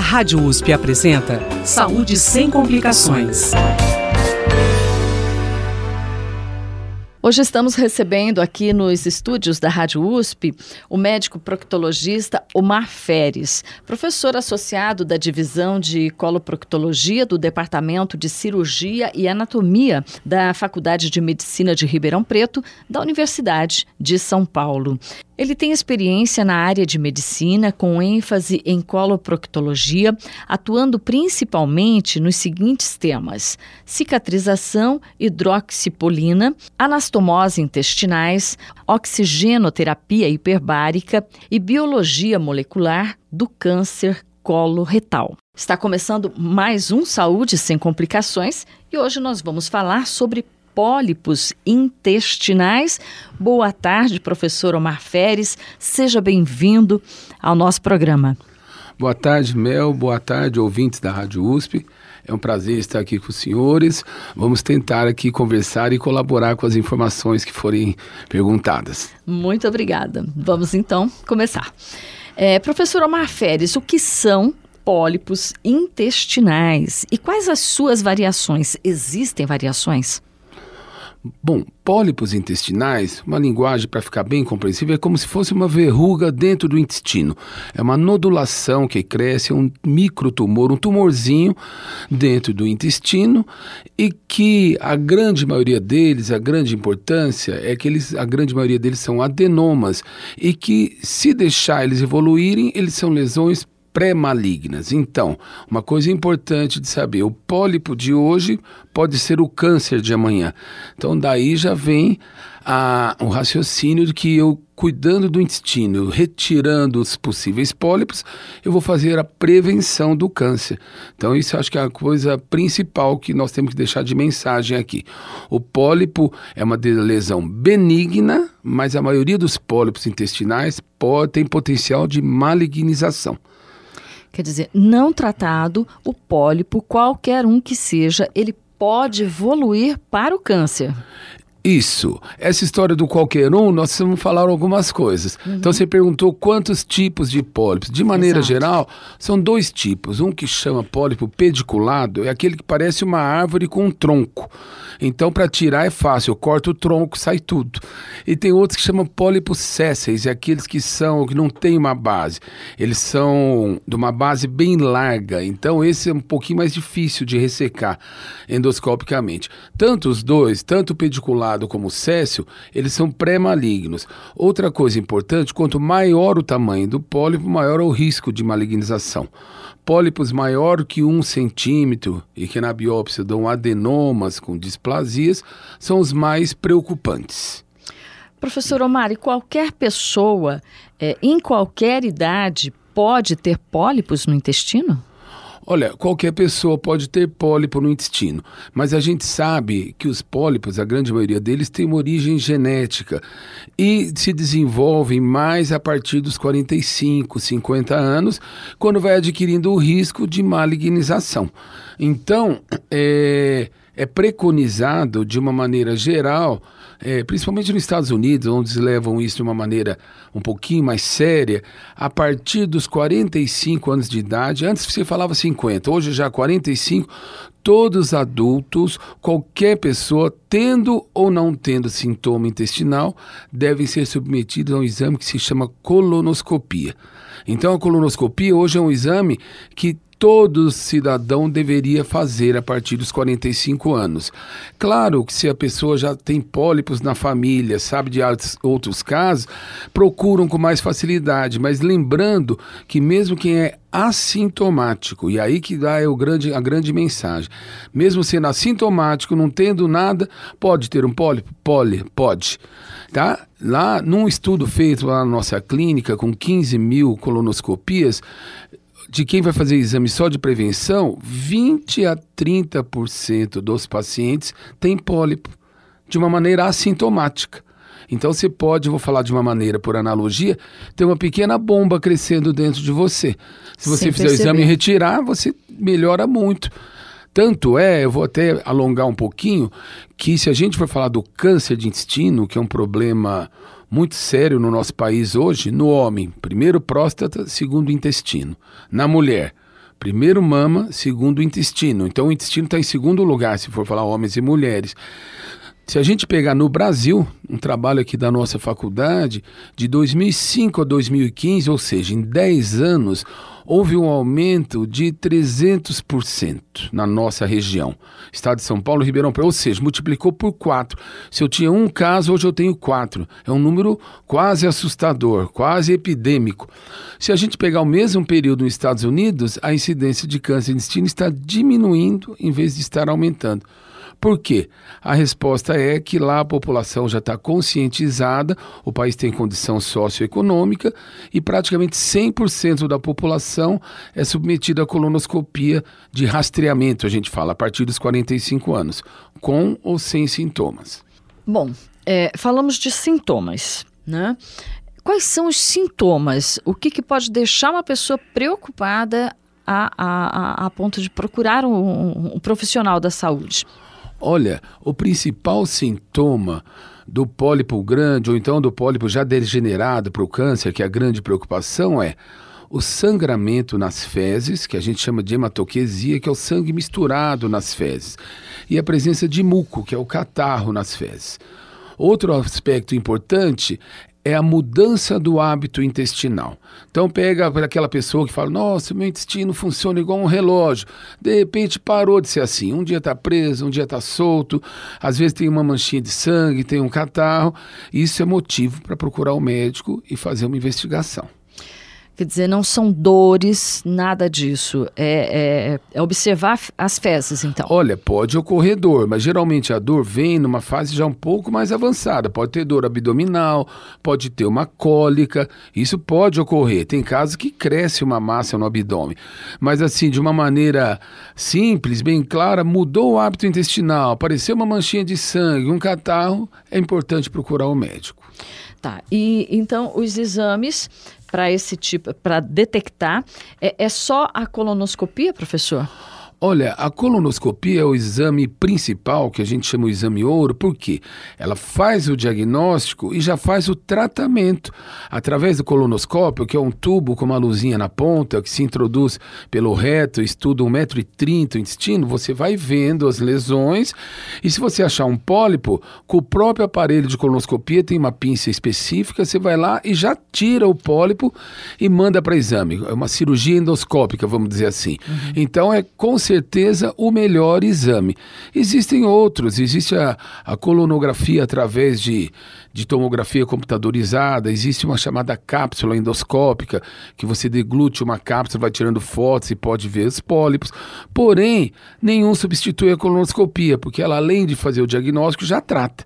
Rádio USP apresenta Saúde sem complicações. Hoje estamos recebendo aqui nos estúdios da Rádio USP o médico proctologista Omar Feres, professor associado da divisão de coloproctologia do Departamento de Cirurgia e Anatomia da Faculdade de Medicina de Ribeirão Preto, da Universidade de São Paulo. Ele tem experiência na área de medicina, com ênfase em coloproctologia, atuando principalmente nos seguintes temas: cicatrização, hidroxipolina, anastomose intestinais, oxigenoterapia hiperbárica e biologia molecular do câncer coloretal. Está começando mais um Saúde Sem Complicações e hoje nós vamos falar sobre pólipos intestinais. Boa tarde, professor Omar Feres. Seja bem-vindo ao nosso programa. Boa tarde, Mel. Boa tarde, ouvintes da Rádio USP. É um prazer estar aqui com os senhores. Vamos tentar aqui conversar e colaborar com as informações que forem perguntadas. Muito obrigada. Vamos então começar. É, professor Omar Feres, o que são pólipos intestinais e quais as suas variações? Existem variações? Bom, pólipos intestinais, uma linguagem para ficar bem compreensível, é como se fosse uma verruga dentro do intestino. É uma nodulação que cresce, um microtumor, um tumorzinho dentro do intestino e que a grande maioria deles, a grande importância é que eles, a grande maioria deles são adenomas e que se deixar eles evoluírem, eles são lesões pré-malignas. Então, uma coisa importante de saber: o pólipo de hoje pode ser o câncer de amanhã. Então, daí já vem a, o raciocínio de que eu, cuidando do intestino, retirando os possíveis pólipos, eu vou fazer a prevenção do câncer. Então, isso acho que é a coisa principal que nós temos que deixar de mensagem aqui. O pólipo é uma lesão benigna, mas a maioria dos pólipos intestinais pode, tem potencial de malignização. Quer dizer, não tratado, o pólipo, qualquer um que seja, ele pode evoluir para o câncer. Isso. Essa história do qualquer um, nós vamos falar algumas coisas. Uhum. Então você perguntou quantos tipos de pólipos. De maneira Exato. geral, são dois tipos. Um que chama pólipo pediculado é aquele que parece uma árvore com um tronco. Então, para tirar é fácil, eu corto o tronco, sai tudo. E tem outros que chamam pólipos sésseis, é aqueles que são que não têm uma base. Eles são de uma base bem larga. Então, esse é um pouquinho mais difícil de ressecar endoscopicamente. Tanto os dois, tanto o pediculado como o céssio, eles são pré-malignos. Outra coisa importante, quanto maior o tamanho do pólipo, maior é o risco de malignização pólipos maior que um centímetro e que na biópsia dão adenomas com displasias são os mais preocupantes. Professor Omar, e qualquer pessoa, é, em qualquer idade, pode ter pólipos no intestino? Olha, qualquer pessoa pode ter pólipo no intestino, mas a gente sabe que os pólipos, a grande maioria deles, tem uma origem genética e se desenvolvem mais a partir dos 45, 50 anos, quando vai adquirindo o risco de malignização. Então, é, é preconizado, de uma maneira geral, é, principalmente nos Estados Unidos, onde eles levam isso de uma maneira um pouquinho mais séria, a partir dos 45 anos de idade, antes você falava 50, hoje já 45, todos adultos, qualquer pessoa, tendo ou não tendo sintoma intestinal, devem ser submetidos a um exame que se chama colonoscopia. Então, a colonoscopia hoje é um exame que todo cidadão deveria fazer a partir dos 45 anos. Claro que se a pessoa já tem pólipos na família, sabe de outros casos, procuram com mais facilidade, mas lembrando que mesmo quem é assintomático, e aí que dá é o grande, a grande mensagem. Mesmo sendo assintomático, não tendo nada, pode ter um pólipo? Pode, pode. Tá? Lá, num estudo feito lá na nossa clínica, com 15 mil colonoscopias, de quem vai fazer exame só de prevenção, 20 a 30% dos pacientes têm pólipo de uma maneira assintomática. Então você pode, vou falar de uma maneira por analogia, ter uma pequena bomba crescendo dentro de você. Se você Sem fizer perceber. o exame e retirar, você melhora muito. Tanto é, eu vou até alongar um pouquinho, que se a gente for falar do câncer de intestino, que é um problema muito sério no nosso país hoje, no homem, primeiro próstata, segundo intestino. Na mulher, Primeiro mama, segundo intestino. Então o intestino está em segundo lugar, se for falar homens e mulheres. Se a gente pegar no Brasil, um trabalho aqui da nossa faculdade, de 2005 a 2015, ou seja, em 10 anos, houve um aumento de 300% na nossa região. Estado de São Paulo, Ribeirão Preto, ou seja, multiplicou por 4. Se eu tinha um caso, hoje eu tenho 4. É um número quase assustador, quase epidêmico. Se a gente pegar o mesmo período nos Estados Unidos, a incidência de câncer de intestino está diminuindo em vez de estar aumentando. Por quê? A resposta é que lá a população já está conscientizada, o país tem condição socioeconômica e praticamente 100% da população é submetida à colonoscopia de rastreamento, a gente fala, a partir dos 45 anos, com ou sem sintomas. Bom, é, falamos de sintomas, né? Quais são os sintomas? O que, que pode deixar uma pessoa preocupada a, a, a, a ponto de procurar um, um, profissional da saúde? Olha, o principal sintoma do pólipo grande ou então do pólipo já degenerado para o câncer, que é a grande preocupação, é o sangramento nas fezes, que a gente chama de hematoquesia, que é o sangue misturado nas fezes, e a presença de muco, que é o catarro nas fezes. Outro aspecto importante é a mudança do hábito intestinal. Então pega aquela pessoa que fala: "Nossa, meu intestino funciona igual um relógio". De repente parou de ser assim. Um dia está preso, um dia está solto. Às vezes tem uma manchinha de sangue, tem um catarro. Isso é motivo para procurar o médico e fazer uma investigação. Quer dizer, não são dores, nada disso. É, é, é, observar as fezes, então. Olha, pode ocorrer dor, mas geralmente a dor vem numa fase já um pouco mais avançada. Pode ter dor abdominal, pode ter uma cólica, isso pode ocorrer. Tem casos que cresce uma massa no abdômen. Mas assim, de uma maneira simples, bem clara, mudou o hábito intestinal, apareceu uma manchinha de sangue, um catarro, é importante procurar o médico. Tá, e então os exames para esse tipo, para detectar, é, é só a colonoscopia, professor? Olha, a colonoscopia é o exame principal, que a gente chama o exame ouro, porque ela faz o diagnóstico e já faz o tratamento. Através do colonoscópio, que é um tubo com uma luzinha na ponta, que se introduz pelo reto, estuda 1,30m o intestino, você vai vendo as lesões e se você achar um pólipo, com o próprio aparelho de colonoscopia tem uma pinça específica, você vai lá e já tira o pólipo e manda para exame. É uma cirurgia endoscópica, vamos dizer assim. Uhum. Então é com certeza o melhor exame. Existem outros, existe a, a colonografia através de, de tomografia computadorizada, existe uma chamada cápsula endoscópica, que você deglute uma cápsula, vai tirando fotos e pode ver os pólipos. Porém, nenhum substitui a colonoscopia, porque ela, além de fazer o diagnóstico, já trata.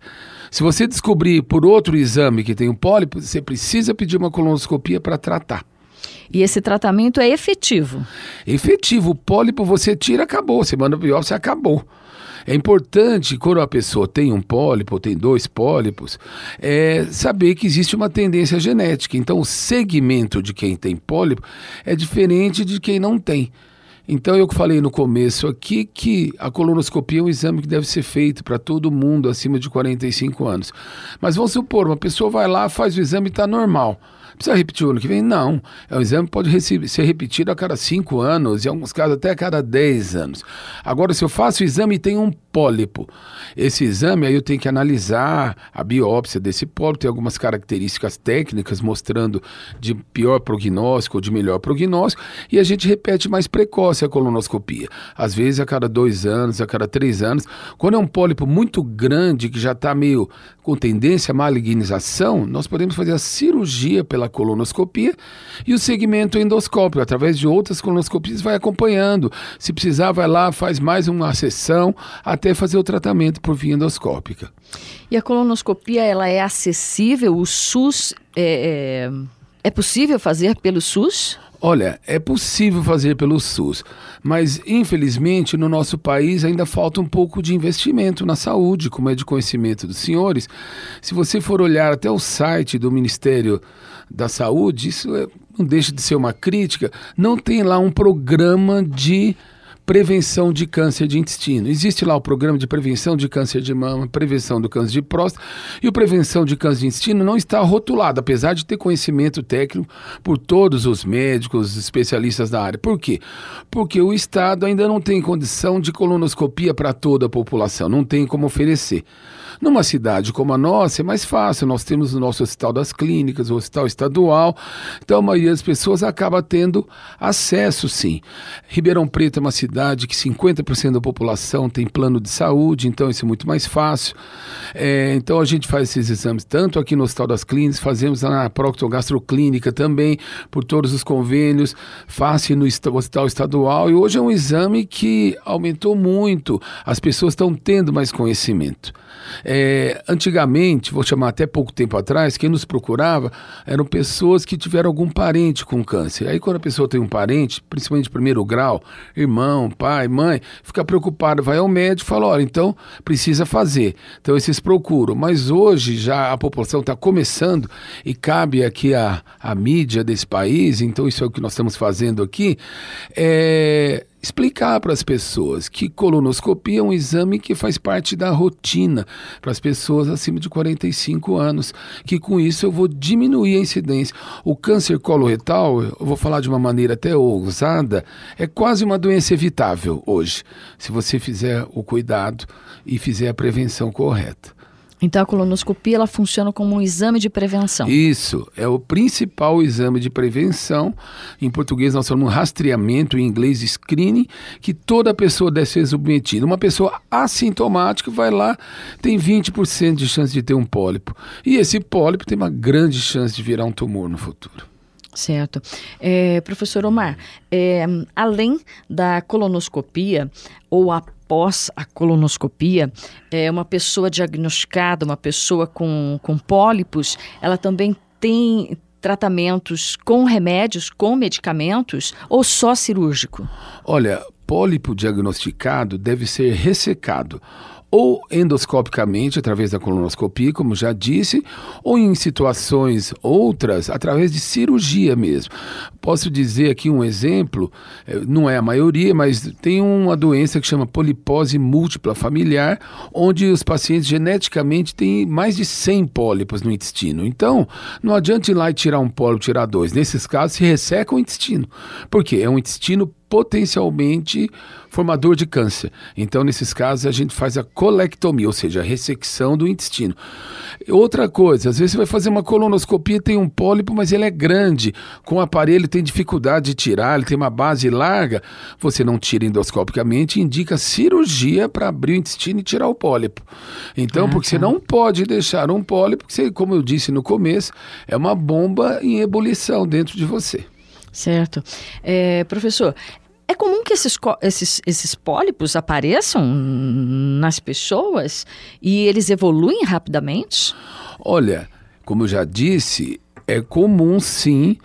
Se você descobrir por outro exame que tem um pólipo, você precisa pedir uma colonoscopia para tratar. E esse tratamento é efetivo? Efetivo. O pólipo você tira, acabou. Você manda biópsia, acabou. É importante, quando a pessoa tem um pólipo, tem dois pólipos, é saber que existe uma tendência genética. Então, o segmento de quem tem pólipo é diferente de quem não tem. Então, eu falei no começo aqui que a colonoscopia é um exame que deve ser feito para todo mundo acima de 45 anos. Mas vamos supor, uma pessoa vai lá, faz o exame e está normal. Precisa repetir o ano que vem? Não. É um exame pode ser repetido a cada 5 anos, em alguns casos até a cada 10 anos. Agora, se eu faço o exame e tem um pólipo, esse exame aí eu tenho que analisar a biópsia desse pólipo, tem algumas características técnicas mostrando de pior prognóstico ou de melhor prognóstico, e a gente repete mais precoce a colonoscopia. Às vezes a cada dois anos, a cada três anos. Quando é um pólipo muito grande, que já está meio com tendência à malignização, nós podemos fazer a cirurgia pela pela colonoscopia e o segmento endoscópio, através de outras colonoscopias, vai acompanhando. Se precisar, vai lá, faz mais uma sessão até fazer o tratamento por via endoscópica. E a colonoscopia, ela é acessível? O SUS é, é, é possível fazer pelo SUS? Olha, é possível fazer pelo SUS, mas infelizmente no nosso país ainda falta um pouco de investimento na saúde, como é de conhecimento dos senhores. Se você for olhar até o site do Ministério da Saúde, isso é, não deixa de ser uma crítica, não tem lá um programa de prevenção de câncer de intestino. Existe lá o programa de prevenção de câncer de mama, prevenção do câncer de próstata, e o prevenção de câncer de intestino não está rotulado, apesar de ter conhecimento técnico por todos os médicos, especialistas da área. Por quê? Porque o Estado ainda não tem condição de colonoscopia para toda a população, não tem como oferecer. Numa cidade como a nossa é mais fácil, nós temos o nosso Hospital das Clínicas, o Hospital Estadual, então a maioria das pessoas acaba tendo acesso sim. Ribeirão Preto é uma cidade que 50% da população tem plano de saúde, então isso é muito mais fácil. É, então a gente faz esses exames tanto aqui no Hospital das Clínicas, fazemos na Proctogastroclínica também, por todos os convênios, fácil no Hospital Estadual, e hoje é um exame que aumentou muito, as pessoas estão tendo mais conhecimento. É, antigamente, vou chamar até pouco tempo atrás, quem nos procurava eram pessoas que tiveram algum parente com câncer. Aí quando a pessoa tem um parente, principalmente de primeiro grau, irmão, pai, mãe, fica preocupado, vai ao médico e fala, olha, então precisa fazer. Então esses procuram. Mas hoje já a população está começando e cabe aqui a, a mídia desse país, então isso é o que nós estamos fazendo aqui, é explicar para as pessoas que colonoscopia é um exame que faz parte da rotina para as pessoas acima de 45 anos, que com isso eu vou diminuir a incidência. O câncer coloretal, eu vou falar de uma maneira até ousada, é quase uma doença evitável hoje, se você fizer o cuidado e fizer a prevenção correta. Então a colonoscopia ela funciona como um exame de prevenção. Isso, é o principal exame de prevenção. Em português nós falamos rastreamento, em inglês screening, que toda pessoa deve ser submetida. Uma pessoa assintomática vai lá, tem 20% de chance de ter um pólipo. E esse pólipo tem uma grande chance de virar um tumor no futuro. Certo. É, professor Omar, é, além da colonoscopia ou após a colonoscopia, é, uma pessoa diagnosticada, uma pessoa com, com pólipos, ela também tem tratamentos com remédios, com medicamentos ou só cirúrgico? Olha, pólipo diagnosticado deve ser ressecado ou endoscopicamente, através da colonoscopia, como já disse, ou em situações outras, através de cirurgia mesmo. Posso dizer aqui um exemplo, eh, não é a maioria, mas tem uma doença que chama polipose múltipla familiar, onde os pacientes geneticamente têm mais de 100 pólipos no intestino. Então, não adianta ir lá e tirar um pólipo, tirar dois. Nesses casos, se resseca o intestino. Por quê? É um intestino potencialmente formador de câncer. Então, nesses casos, a gente faz a colectomia, ou seja, a ressecção do intestino. Outra coisa, às vezes você vai fazer uma colonoscopia, tem um pólipo, mas ele é grande. Com o aparelho tem dificuldade de tirar, ele tem uma base larga. Você não tira endoscopicamente, indica cirurgia para abrir o intestino e tirar o pólipo. Então, ah, porque tá. você não pode deixar um pólipo, que, como eu disse no começo, é uma bomba em ebulição dentro de você. Certo. É, professor, é comum que esses, esses, esses pólipos apareçam nas pessoas e eles evoluem rapidamente? Olha, como eu já disse, é comum sim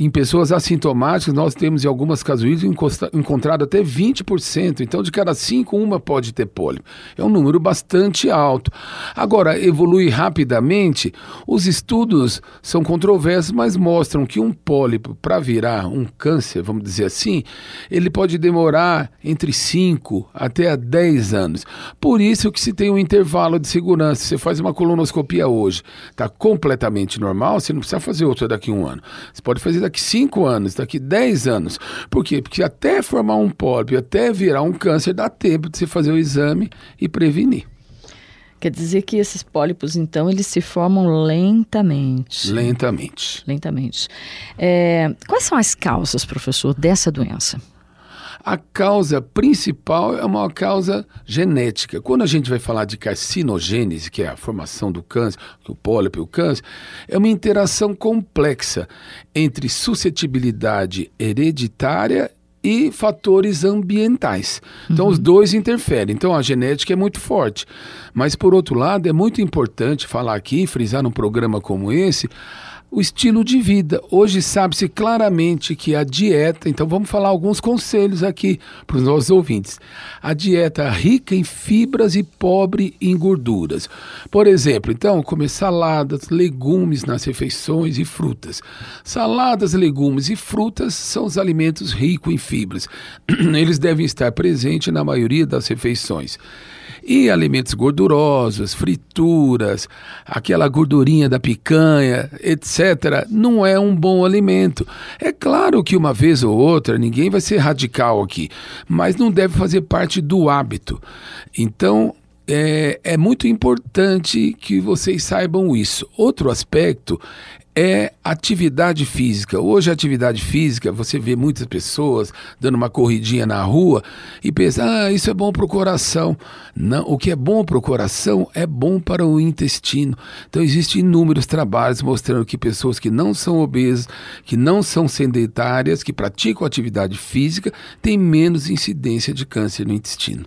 em pessoas assintomáticas, nós temos em algumas casuísticas encontrado até 20%. Então, de cada cinco, uma pode ter pólipo. É um número bastante alto. Agora, evolui rapidamente. Os estudos são controversos, mas mostram que um pólipo, para virar um câncer, vamos dizer assim, ele pode demorar entre 5 até 10 anos. Por isso que se tem um intervalo de segurança. Você faz uma colonoscopia hoje, está completamente normal, você não precisa fazer outra daqui a um ano. Você pode fazer daqui daqui 5 anos, daqui 10 anos. Por quê? Porque até formar um pólipo, até virar um câncer, dá tempo de você fazer o exame e prevenir. Quer dizer que esses pólipos, então, eles se formam lentamente. Lentamente. Lentamente. É, quais são as causas, professor, dessa doença? A causa principal é uma causa genética. Quando a gente vai falar de carcinogênese, que é a formação do câncer, o pólipo e o câncer, é uma interação complexa entre suscetibilidade hereditária e fatores ambientais. Então, uhum. os dois interferem. Então, a genética é muito forte. Mas, por outro lado, é muito importante falar aqui, frisar num programa como esse, o estilo de vida. Hoje sabe-se claramente que a dieta, então vamos falar alguns conselhos aqui para os nossos ouvintes. A dieta rica em fibras e pobre em gorduras. Por exemplo, então, comer saladas, legumes nas refeições e frutas. Saladas, legumes e frutas são os alimentos ricos em fibras. Eles devem estar presentes na maioria das refeições. E alimentos gordurosos, frituras, aquela gordurinha da picanha, etc., não é um bom alimento. É claro que uma vez ou outra, ninguém vai ser radical aqui, mas não deve fazer parte do hábito. Então, é, é, muito importante que vocês saibam isso. Outro aspecto é atividade física. Hoje, atividade física, você vê muitas pessoas dando uma corridinha na rua e pensa, ah, isso é bom para o coração. Não, o que é bom para o coração é bom para o intestino. Então, existem inúmeros trabalhos mostrando que pessoas que não são obesas, que não são sedentárias, que praticam atividade física, têm menos incidência de câncer no intestino.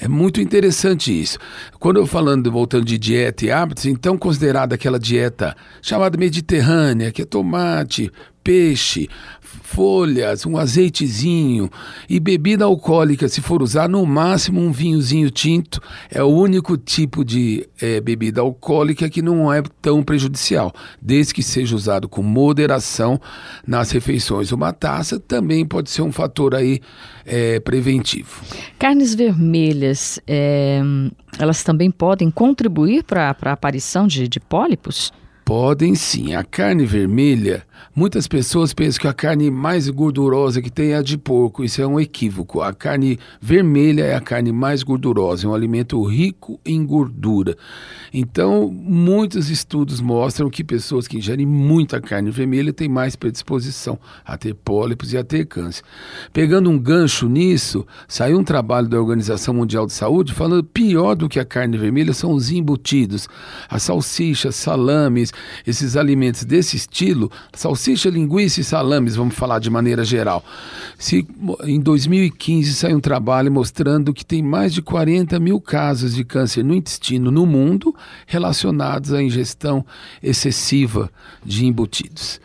É muito interessante isso. Quando eu falando, voltando de dieta e hábitos, então considerada aquela dieta chamada mediterrânea, que é tomate, peixe, folhas, um azeitezinho e bebida alcoólica, se for usar no máximo um vinhozinho tinto, é o único tipo de é, bebida alcoólica que não é tão prejudicial, desde que seja usado com moderação nas refeições. Uma taça também pode ser um fator aí é, preventivo. Carnes vermelhas, é, elas também podem contribuir para a aparição de, de pólipos? Podem sim. A carne vermelha, muitas pessoas pensam que a carne mais gordurosa que tem é a de porco. Isso é um equívoco. A carne vermelha é a carne mais gordurosa, é um alimento rico em gordura. Então, muitos estudos mostram que pessoas que ingerem muita carne vermelha têm mais predisposição a ter pólipos e a ter câncer. Pegando um gancho nisso, saiu um trabalho da Organização Mundial de Saúde falando pior do que a carne vermelha são os embutidos, as salsichas, salames, esses alimentos desse estilo, salsicha, linguiça e salames, vamos falar de maneira geral. Se em 2015 saiu um trabalho mostrando que tem mais de 40 mil casos de câncer no intestino no mundo relacionados à ingestão excessiva de embutidos.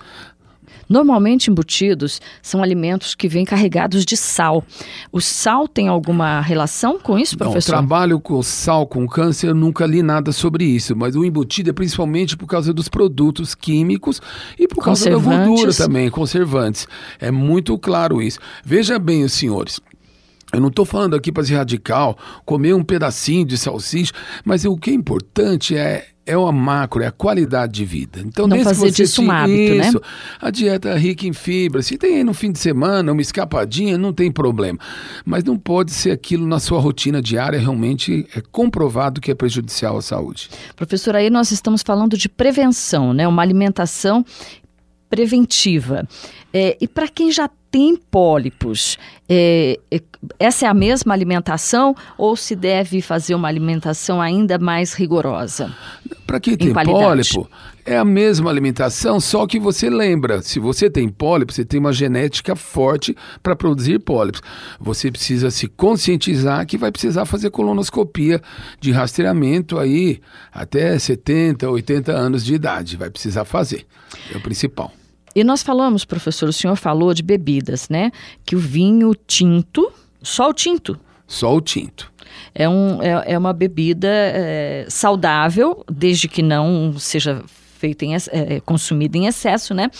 Normalmente embutidos são alimentos que vêm carregados de sal. O sal tem alguma relação com isso, professor? Não, trabalho com sal, com câncer, eu nunca li nada sobre isso, mas o embutido é principalmente por causa dos produtos químicos e por causa da gordura também, conservantes. É muito claro isso. Veja bem, os senhores. Eu não estou falando aqui para ser radical, comer um pedacinho de salsicha, mas o que é importante é é uma macro, é a qualidade de vida. Então, não fazer disso um hábito, isso, né? A dieta é rica em fibra. Se tem aí no fim de semana uma escapadinha, não tem problema. Mas não pode ser aquilo na sua rotina diária, realmente é comprovado que é prejudicial à saúde. Professor, aí nós estamos falando de prevenção, né? Uma alimentação preventiva. É, e para quem já tem pólipos, é, é, essa é a mesma alimentação ou se deve fazer uma alimentação ainda mais rigorosa? Para quem tem pólipo, é a mesma alimentação, só que você lembra, se você tem pólipo, você tem uma genética forte para produzir pólipos. Você precisa se conscientizar que vai precisar fazer colonoscopia de rastreamento aí até 70, 80 anos de idade. Vai precisar fazer. É o principal. E nós falamos, professor, o senhor falou de bebidas, né? Que o vinho tinto, só o tinto. Só o tinto. É, um, é, é uma bebida é, saudável, desde que não seja feita em, é, consumida em excesso, né?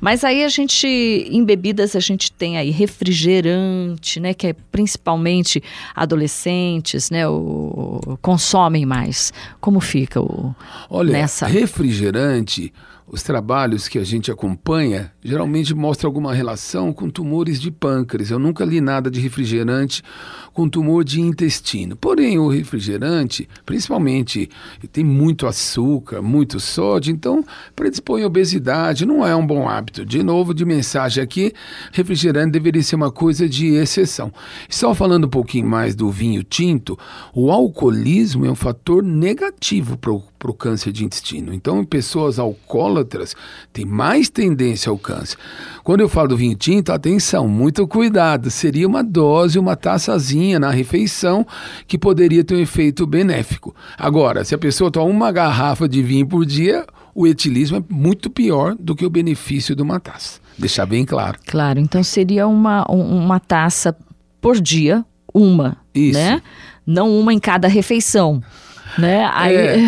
Mas aí a gente, em bebidas, a gente tem aí refrigerante, né? Que é principalmente adolescentes, né? O, consomem mais. Como fica o Olha, nessa? refrigerante os trabalhos que a gente acompanha geralmente mostram alguma relação com tumores de pâncreas. Eu nunca li nada de refrigerante com tumor de intestino. Porém, o refrigerante, principalmente, tem muito açúcar, muito sódio, então predispõe à obesidade, não é um bom hábito. De novo, de mensagem aqui, refrigerante deveria ser uma coisa de exceção. Só falando um pouquinho mais do vinho tinto, o alcoolismo é um fator negativo para o câncer de intestino. Então, pessoas alcoólatras têm mais tendência ao câncer. Quando eu falo do vinho tinto, atenção, muito cuidado. Seria uma dose, uma taçazinha na refeição que poderia ter um efeito benéfico. Agora, se a pessoa toma uma garrafa de vinho por dia, o etilismo é muito pior do que o benefício de uma taça. Deixar bem claro. Claro, então seria uma, uma taça por dia, uma, Isso. né? Não uma em cada refeição. Né? Aí... É,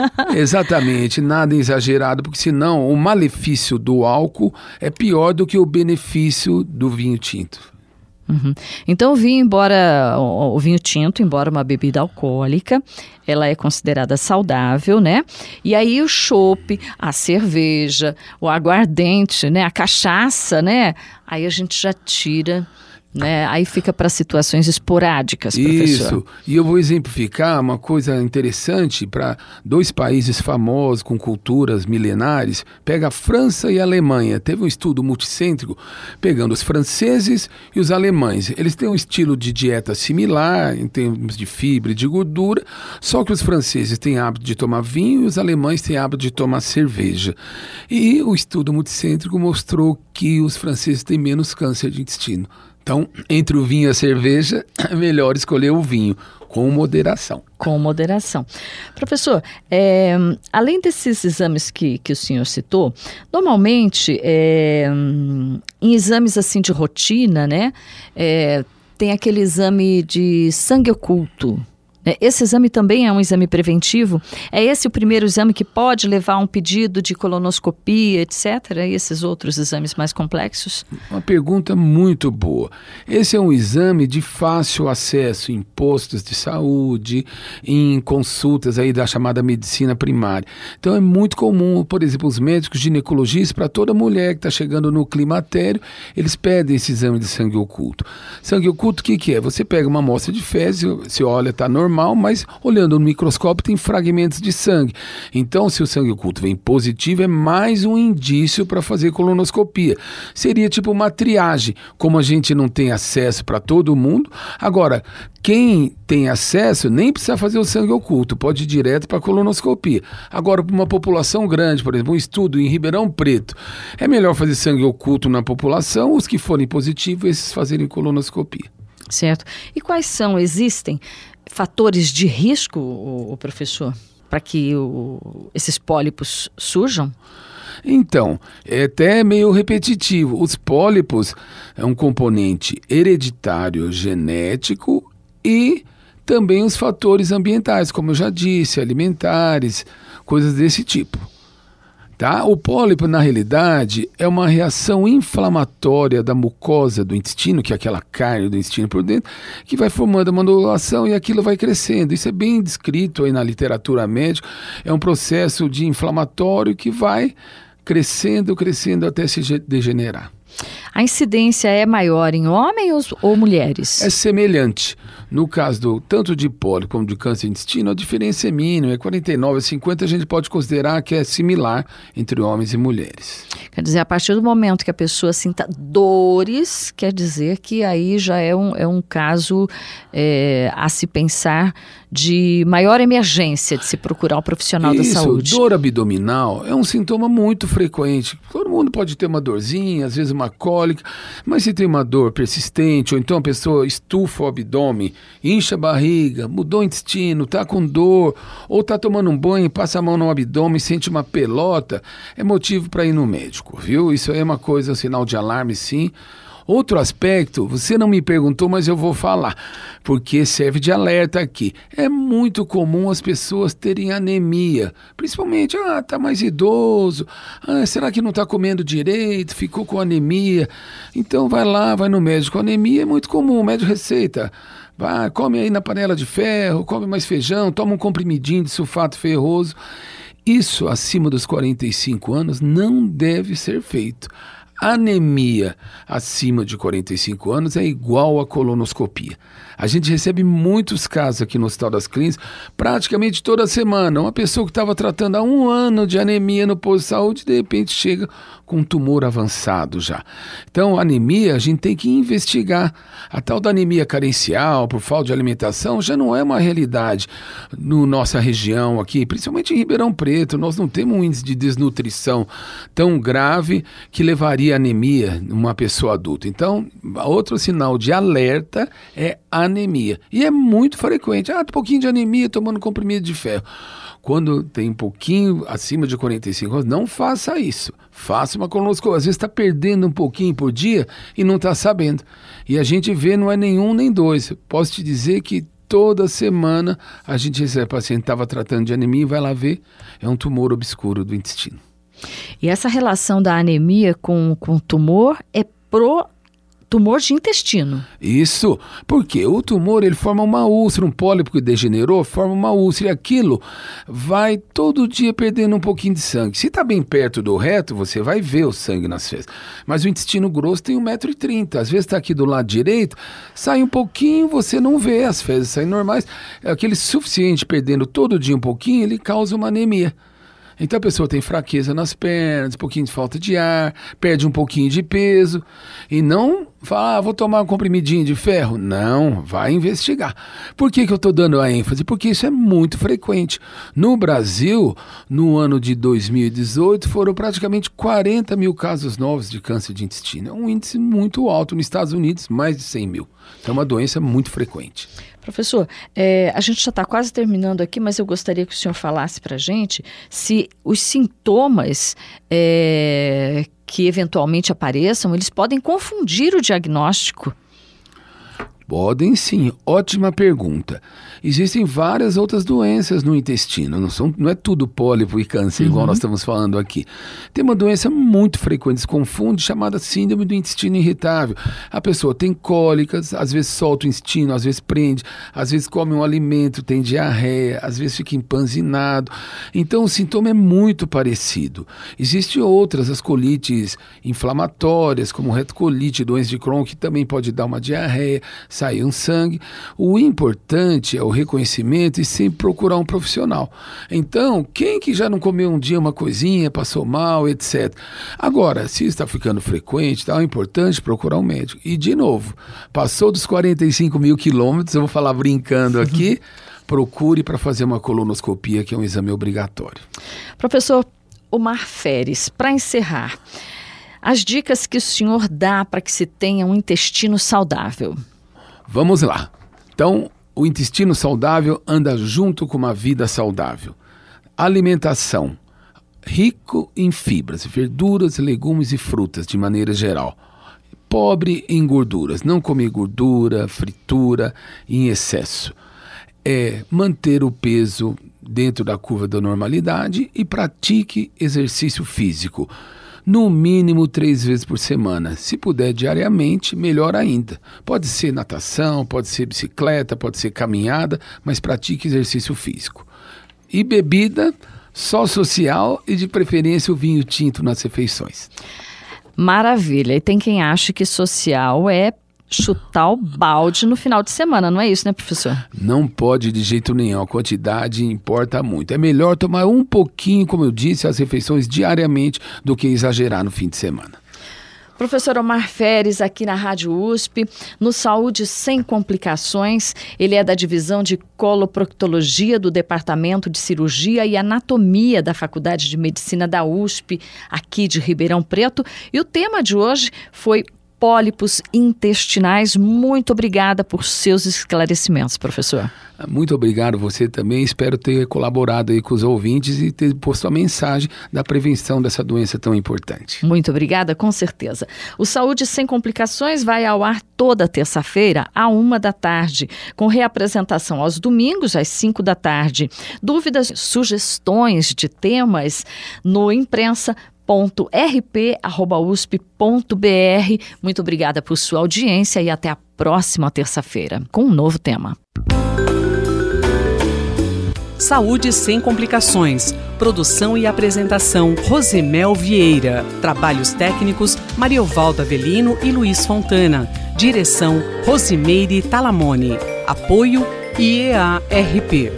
exatamente, nada exagerado, porque senão o malefício do álcool é pior do que o benefício do vinho tinto. Uhum. Então o vinho, embora o, o vinho tinto, embora uma bebida alcoólica, ela é considerada saudável, né? E aí o chopp, a cerveja, o aguardente, né? A cachaça, né? Aí a gente já tira né? Aí fica para situações esporádicas, professor. Isso. E eu vou exemplificar uma coisa interessante para dois países famosos com culturas milenares. Pega a França e a Alemanha. Teve um estudo multicêntrico pegando os franceses e os alemães. Eles têm um estilo de dieta similar em termos de fibra e de gordura, só que os franceses têm hábito de tomar vinho e os alemães têm hábito de tomar cerveja. E o estudo multicêntrico mostrou que os franceses têm menos câncer de intestino. Então, entre o vinho e a cerveja, é melhor escolher o vinho, com moderação. Com moderação. Professor, é, além desses exames que, que o senhor citou, normalmente, é, em exames assim de rotina, né, é, tem aquele exame de sangue oculto? Esse exame também é um exame preventivo? É esse o primeiro exame que pode levar a um pedido de colonoscopia, etc? E esses outros exames mais complexos? Uma pergunta muito boa. Esse é um exame de fácil acesso em postos de saúde, em consultas aí da chamada medicina primária. Então é muito comum, por exemplo, os médicos ginecologistas, para toda mulher que está chegando no climatério, eles pedem esse exame de sangue oculto. Sangue oculto, o que, que é? Você pega uma amostra de fezes, se olha, está normal normal, mas olhando no microscópio tem fragmentos de sangue. Então, se o sangue oculto vem positivo, é mais um indício para fazer colonoscopia. Seria tipo uma triagem, como a gente não tem acesso para todo mundo. Agora, quem tem acesso nem precisa fazer o sangue oculto, pode ir direto para a colonoscopia. Agora, para uma população grande, por exemplo, um estudo em Ribeirão Preto, é melhor fazer sangue oculto na população, os que forem positivos, esses fazerem colonoscopia. Certo. E quais são, existem fatores de risco, o, o professor, para que o, esses pólipos surjam? Então, é até meio repetitivo. Os pólipos é um componente hereditário genético e também os fatores ambientais, como eu já disse, alimentares, coisas desse tipo. Tá? O pólipo, na realidade, é uma reação inflamatória da mucosa do intestino, que é aquela carne do intestino por dentro, que vai formando uma ondulação e aquilo vai crescendo. Isso é bem descrito aí na literatura médica. É um processo de inflamatório que vai crescendo, crescendo até se degenerar. A incidência é maior em homens ou mulheres? É semelhante. No caso do, tanto de pólipo como de câncer de intestino, a diferença é mínima, é 49 a 50, a gente pode considerar que é similar entre homens e mulheres. Quer dizer, a partir do momento que a pessoa sinta dores, quer dizer que aí já é um, é um caso é, a se pensar de maior emergência de se procurar um profissional Isso, da saúde. Dor abdominal é um sintoma muito frequente. Todo mundo pode ter uma dorzinha, às vezes uma cólica, mas se tem uma dor persistente, ou então a pessoa estufa o abdômen, incha a barriga, mudou o intestino, está com dor, ou está tomando um banho, passa a mão no abdômen, sente uma pelota, é motivo para ir no médico, viu? Isso aí é uma coisa, sinal de alarme, sim. Outro aspecto, você não me perguntou, mas eu vou falar, porque serve de alerta aqui. É muito comum as pessoas terem anemia, principalmente, ah, tá mais idoso, ah, será que não está comendo direito, ficou com anemia? Então vai lá, vai no médico. Anemia é muito comum, médico receita. Vai, come aí na panela de ferro, come mais feijão, toma um comprimidinho de sulfato ferroso. Isso acima dos 45 anos não deve ser feito anemia acima de 45 anos é igual a colonoscopia. A gente recebe muitos casos aqui no Hospital das Clínicas, praticamente toda semana. Uma pessoa que estava tratando há um ano de anemia no posto de saúde, de repente chega com um tumor avançado já. Então, anemia, a gente tem que investigar. A tal da anemia carencial, por falta de alimentação, já não é uma realidade no nossa região aqui, principalmente em Ribeirão Preto. Nós não temos um índice de desnutrição tão grave que levaria anemia numa pessoa adulta. Então, outro sinal de alerta é anemia. E é muito frequente. Ah, um pouquinho de anemia tomando comprimido de ferro. Quando tem um pouquinho acima de 45 anos, não faça isso. Faça uma colonoscopia. Às vezes está perdendo um pouquinho por dia e não está sabendo. E a gente vê, não é nenhum nem dois. Posso te dizer que toda semana a gente recebe paciente estava tratando de anemia e vai lá ver, é um tumor obscuro do intestino. E essa relação da anemia com, com tumor é pro tumor de intestino. Isso, porque o tumor ele forma uma úlcera, um pólipo que degenerou, forma uma úlcera e aquilo vai todo dia perdendo um pouquinho de sangue. Se está bem perto do reto, você vai ver o sangue nas fezes. Mas o intestino grosso tem 1,30m. Às vezes está aqui do lado direito, sai um pouquinho, você não vê, as fezes saem normais. Aquele suficiente perdendo todo dia um pouquinho, ele causa uma anemia. Então a pessoa tem fraqueza nas pernas, um pouquinho de falta de ar, perde um pouquinho de peso e não fala, ah, vou tomar um comprimidinho de ferro. Não, vai investigar. Por que, que eu estou dando a ênfase? Porque isso é muito frequente. No Brasil, no ano de 2018, foram praticamente 40 mil casos novos de câncer de intestino. É um índice muito alto. Nos Estados Unidos, mais de 100 mil. Então é uma doença muito frequente. Professor, é, a gente já está quase terminando aqui, mas eu gostaria que o senhor falasse para a gente se os sintomas é, que eventualmente apareçam, eles podem confundir o diagnóstico. Podem sim, ótima pergunta. Existem várias outras doenças no intestino, não, são, não é tudo pólipo e câncer, uhum. igual nós estamos falando aqui. Tem uma doença muito frequente, se confunde, chamada síndrome do intestino irritável. A pessoa tem cólicas, às vezes solta o intestino, às vezes prende, às vezes come um alimento, tem diarreia, às vezes fica empanzinado. Então o sintoma é muito parecido. Existem outras, as colites inflamatórias, como retocolite, doença de Crohn, que também pode dar uma diarreia sair um sangue. O importante é o reconhecimento e sempre procurar um profissional. Então, quem que já não comeu um dia uma coisinha, passou mal, etc. Agora, se está ficando frequente, tá, é importante procurar um médico. E, de novo, passou dos 45 mil quilômetros, eu vou falar brincando aqui, procure para fazer uma colonoscopia, que é um exame obrigatório. Professor Omar Feres, para encerrar, as dicas que o senhor dá para que se tenha um intestino saudável. Vamos lá. Então, o intestino saudável anda junto com uma vida saudável. Alimentação rico em fibras, verduras, legumes e frutas de maneira geral. Pobre em gorduras, não comer gordura, fritura em excesso. É manter o peso dentro da curva da normalidade e pratique exercício físico no mínimo três vezes por semana. Se puder diariamente, melhor ainda. Pode ser natação, pode ser bicicleta, pode ser caminhada, mas pratique exercício físico. E bebida só social e de preferência o vinho tinto nas refeições. Maravilha. E tem quem acha que social é chutar o balde no final de semana, não é isso, né, professor? Não pode de jeito nenhum, a quantidade importa muito. É melhor tomar um pouquinho, como eu disse, as refeições diariamente do que exagerar no fim de semana. Professor Omar Feres, aqui na Rádio USP, no Saúde Sem Complicações. Ele é da divisão de coloproctologia do Departamento de Cirurgia e Anatomia da Faculdade de Medicina da USP, aqui de Ribeirão Preto. E o tema de hoje foi pólipos intestinais. Muito obrigada por seus esclarecimentos, professor. Muito obrigado você também. Espero ter colaborado aí com os ouvintes e ter posto a mensagem da prevenção dessa doença tão importante. Muito obrigada, com certeza. O Saúde Sem Complicações vai ao ar toda terça-feira, à uma da tarde, com reapresentação aos domingos, às cinco da tarde. Dúvidas, sugestões de temas no imprensa rp.usp.br. Muito obrigada por sua audiência e até a próxima terça-feira com um novo tema. Saúde sem complicações. Produção e apresentação Rosemel Vieira. Trabalhos técnicos Mariovaldo Avelino e Luiz Fontana. Direção Rosimeire Talamone. Apoio IEARP.